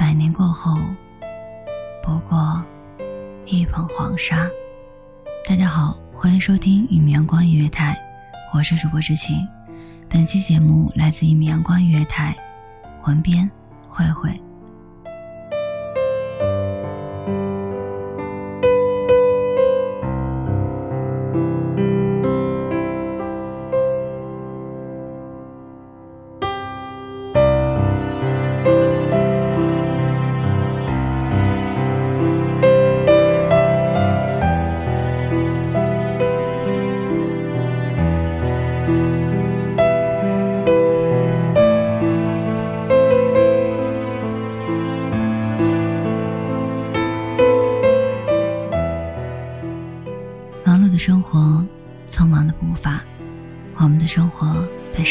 百年过后，不过一捧黄沙。大家好，欢迎收听一米阳光音乐台，我是主播知晴。本期节目来自一米阳光音乐台，文编慧慧。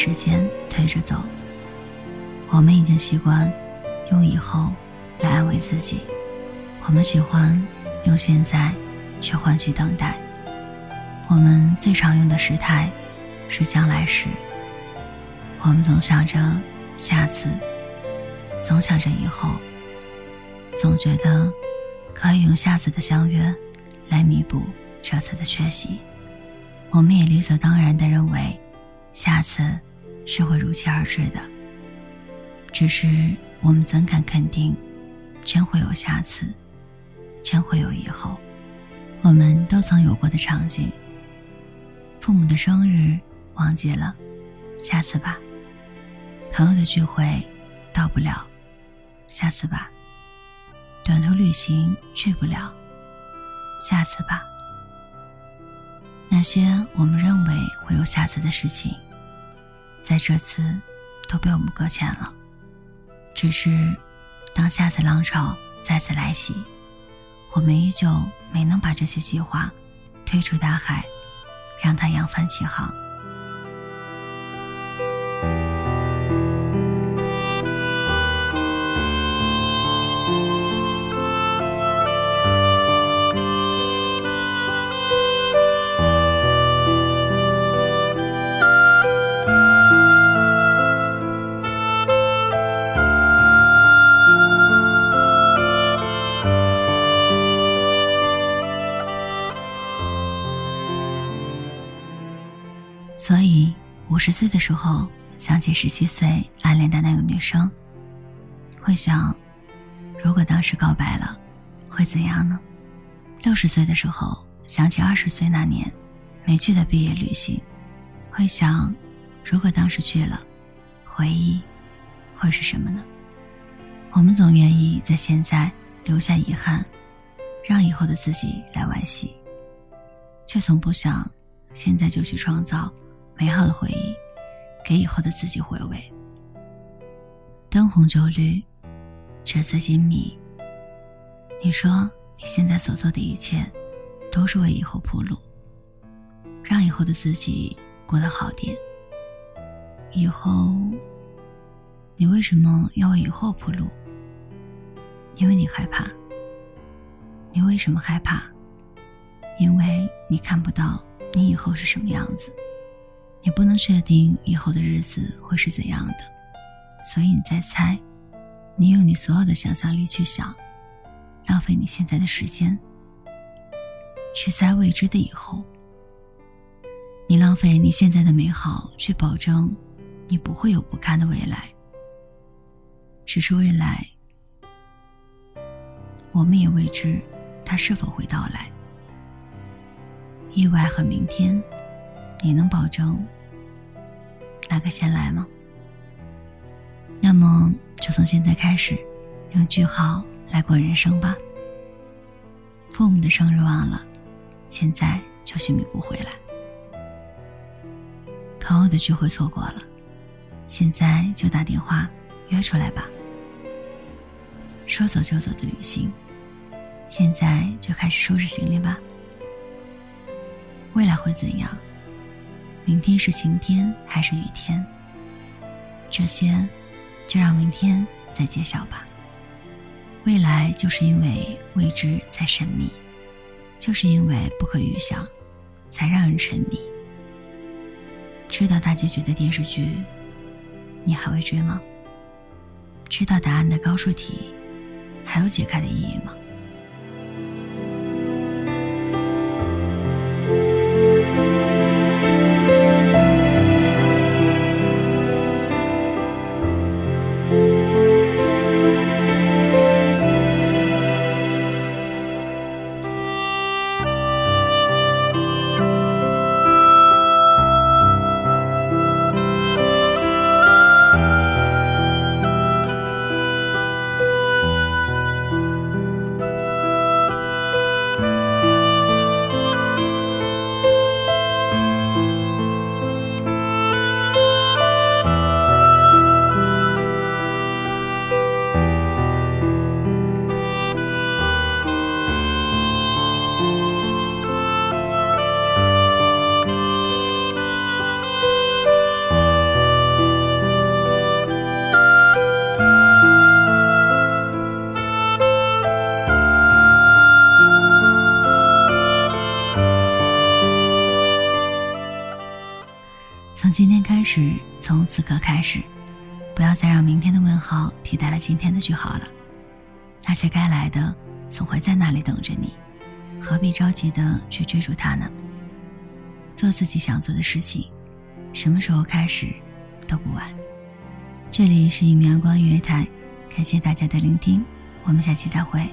时间推着走。我们已经习惯用以后来安慰自己，我们喜欢用现在去换取等待。我们最常用的时态是将来时。我们总想着下次，总想着以后，总觉得可以用下次的相约来弥补。这次的缺席，我们也理所当然的认为，下次是会如期而至的。只是我们怎敢肯定，真会有下次，真会有以后？我们都曾有过的场景：父母的生日忘记了，下次吧；朋友的聚会到不了，下次吧；短途旅行去不了，下次吧。那些我们认为会有下次的事情，在这次都被我们搁浅了。只是，当下次浪潮再次来袭，我们依旧没能把这些计划推出大海，让它扬帆起航。所以，五十岁的时候想起十七岁暗恋的那个女生，会想，如果当时告白了，会怎样呢？六十岁的时候想起二十岁那年没去的毕业旅行，会想，如果当时去了，回忆会是什么呢？我们总愿意在现在留下遗憾，让以后的自己来惋惜，却从不想现在就去创造。美好的回忆，给以后的自己回味。灯红酒绿，纸醉金迷。你说你现在所做的一切，都是为以后铺路，让以后的自己过得好点。以后，你为什么要为以后铺路？因为你害怕。你为什么害怕？因为你看不到你以后是什么样子。你不能确定以后的日子会是怎样的，所以你在猜。你用你所有的想象力去想，浪费你现在的时间，去猜未知的以后。你浪费你现在的美好，去保证你不会有不堪的未来。只是未来，我们也未知它是否会到来。意外和明天，你能保证哪个先来吗？那么，就从现在开始，用句号来过人生吧。父母的生日忘了，现在就去弥补回来；朋友的聚会错过了，现在就打电话约出来吧。说走就走的旅行，现在就开始收拾行李吧。未来会怎样？明天是晴天还是雨天？这些。就让明天再揭晓吧。未来就是因为未知才神秘，就是因为不可预想，才让人沉迷。知道大结局的电视剧，你还会追吗？知道答案的高数题，还有解开的意义吗？从今天开始，从此刻开始，不要再让明天的问号替代了今天的句号了。那些该来的，总会在那里等着你，何必着急的去追逐它呢？做自己想做的事情，什么时候开始都不晚。这里是一米阳光音乐台，感谢大家的聆听，我们下期再会。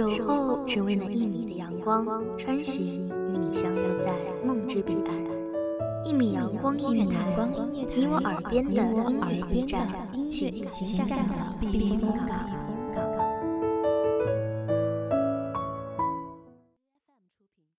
守候只为那一米的阳光，穿行与你相约在梦之彼岸。一米阳光音乐台，你我耳边的音乐驿站，情感的避风港。